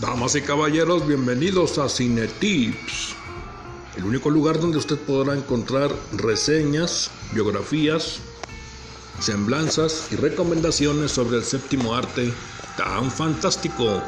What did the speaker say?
Damas y caballeros, bienvenidos a Cinetips, el único lugar donde usted podrá encontrar reseñas, biografías, semblanzas y recomendaciones sobre el séptimo arte tan fantástico.